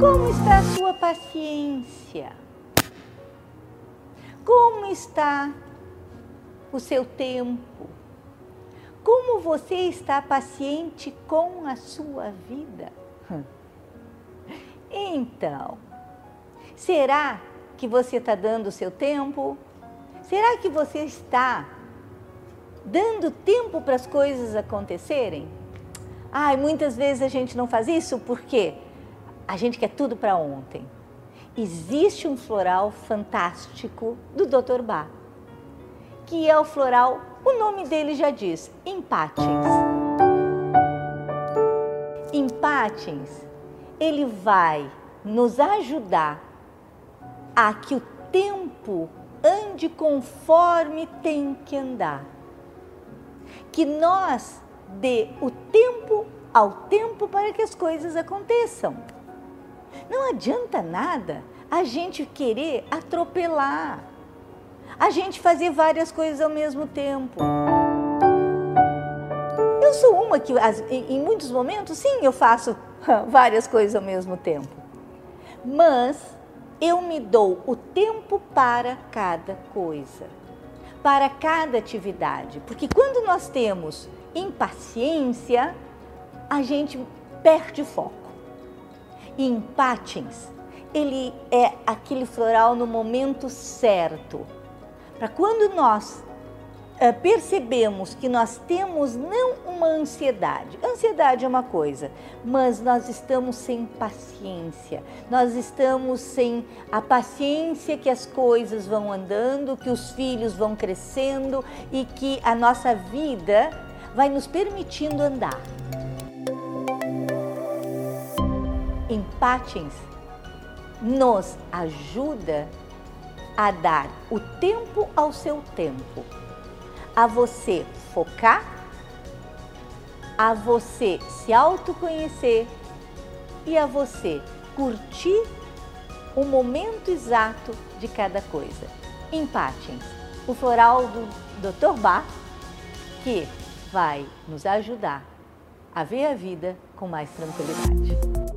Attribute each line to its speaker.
Speaker 1: Como está a sua paciência? Como está o seu tempo? Como você está paciente com a sua vida? Então, será que você está dando o seu tempo? Será que você está dando tempo para as coisas acontecerem? Ai, muitas vezes a gente não faz isso porque a gente quer tudo para ontem. Existe um floral fantástico do Dr. Bach, que é o floral, o nome dele já diz, empatins. Empatins, ele vai nos ajudar a que o tempo ande conforme tem que andar. Que nós dê o tempo ao tempo para que as coisas aconteçam. Não adianta nada a gente querer atropelar, a gente fazer várias coisas ao mesmo tempo. Eu sou uma que, em muitos momentos, sim, eu faço várias coisas ao mesmo tempo, mas eu me dou o tempo para cada coisa, para cada atividade, porque quando nós temos impaciência, a gente perde foco. E em patins, ele é aquele floral no momento certo. Para quando nós uh, percebemos que nós temos não uma ansiedade, ansiedade é uma coisa, mas nós estamos sem paciência, nós estamos sem a paciência que as coisas vão andando, que os filhos vão crescendo e que a nossa vida vai nos permitindo andar. Empatins nos ajuda a dar o tempo ao seu tempo, a você focar, a você se autoconhecer e a você curtir o momento exato de cada coisa. Empatins, o floral do Dr. Bach, que vai nos ajudar a ver a vida com mais tranquilidade.